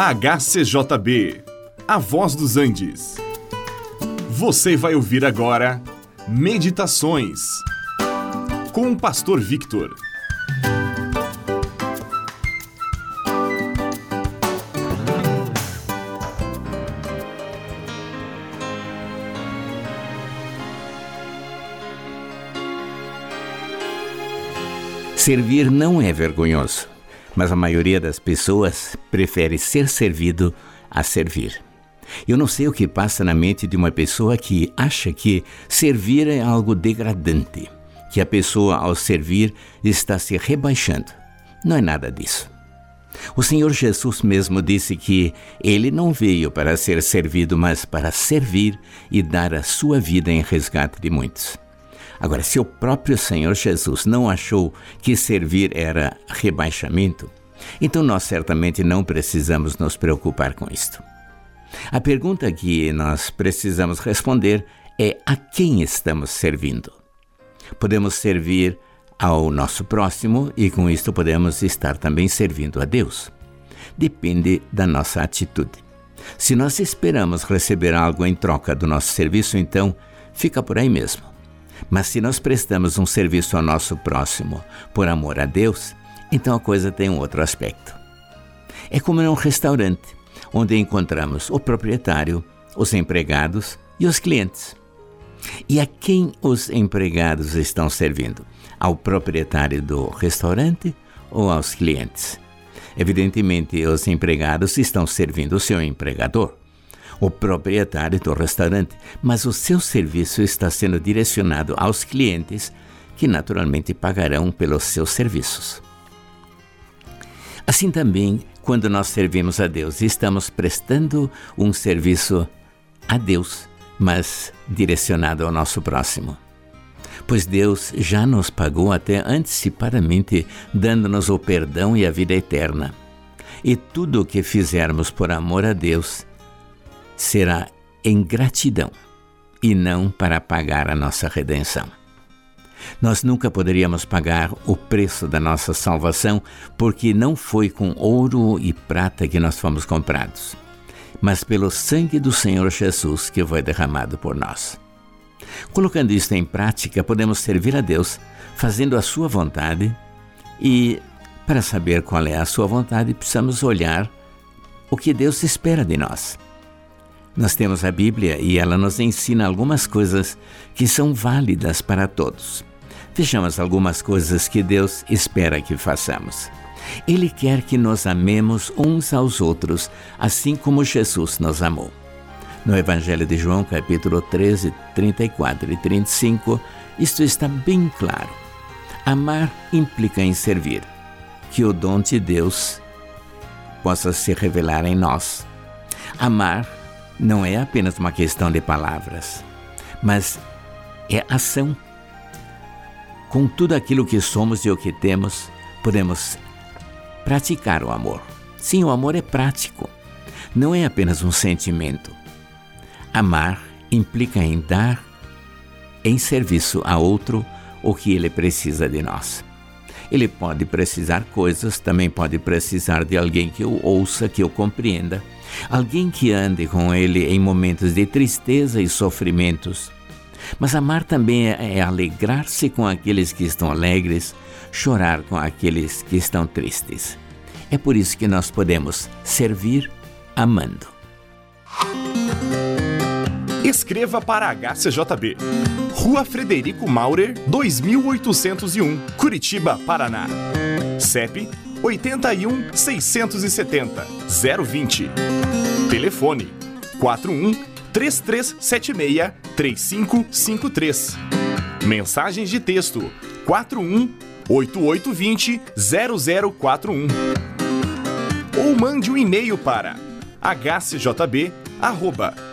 HCJB, A Voz dos Andes. Você vai ouvir agora Meditações com o Pastor Victor. Servir não é vergonhoso, mas a maioria das pessoas prefere ser servido a servir. Eu não sei o que passa na mente de uma pessoa que acha que servir é algo degradante, que a pessoa, ao servir, está se rebaixando. Não é nada disso. O Senhor Jesus mesmo disse que ele não veio para ser servido, mas para servir e dar a sua vida em resgate de muitos. Agora, se o próprio Senhor Jesus não achou que servir era rebaixamento, então nós certamente não precisamos nos preocupar com isto. A pergunta que nós precisamos responder é a quem estamos servindo. Podemos servir ao nosso próximo e com isto podemos estar também servindo a Deus. Depende da nossa atitude. Se nós esperamos receber algo em troca do nosso serviço, então fica por aí mesmo. Mas se nós prestamos um serviço ao nosso próximo por amor a Deus, então a coisa tem um outro aspecto. É como em um restaurante, onde encontramos o proprietário, os empregados e os clientes. E a quem os empregados estão servindo? Ao proprietário do restaurante ou aos clientes? Evidentemente, os empregados estão servindo o seu empregador o proprietário do restaurante, mas o seu serviço está sendo direcionado aos clientes que naturalmente pagarão pelos seus serviços. Assim também, quando nós servimos a Deus, estamos prestando um serviço a Deus, mas direcionado ao nosso próximo. Pois Deus já nos pagou até antecipadamente, dando-nos o perdão e a vida eterna. E tudo o que fizermos por amor a Deus será em gratidão e não para pagar a nossa redenção. Nós nunca poderíamos pagar o preço da nossa salvação, porque não foi com ouro e prata que nós fomos comprados, mas pelo sangue do Senhor Jesus que foi derramado por nós. Colocando isto em prática, podemos servir a Deus fazendo a Sua vontade e, para saber qual é a Sua vontade, precisamos olhar o que Deus espera de nós. Nós temos a Bíblia e ela nos ensina algumas coisas que são válidas para todos. Vejamos algumas coisas que Deus espera que façamos. Ele quer que nos amemos uns aos outros, assim como Jesus nos amou. No Evangelho de João, capítulo 13, 34 e 35, isto está bem claro. Amar implica em servir. Que o dom de Deus possa se revelar em nós. Amar não é apenas uma questão de palavras, mas é ação. Com tudo aquilo que somos e o que temos, podemos praticar o amor. Sim, o amor é prático, não é apenas um sentimento. Amar implica em dar em serviço a outro o que ele precisa de nós. Ele pode precisar coisas, também pode precisar de alguém que o ouça, que o compreenda alguém que ande com ele em momentos de tristeza e sofrimentos. Mas amar também é, é alegrar-se com aqueles que estão alegres, chorar com aqueles que estão tristes. É por isso que nós podemos servir amando. Escreva para HCJB. Rua Frederico Maurer, 2801, Curitiba, Paraná. CEP 81 670 020. Telefone 41 3376 3553. Mensagens de texto 41 8820 0041. Ou mande um e-mail para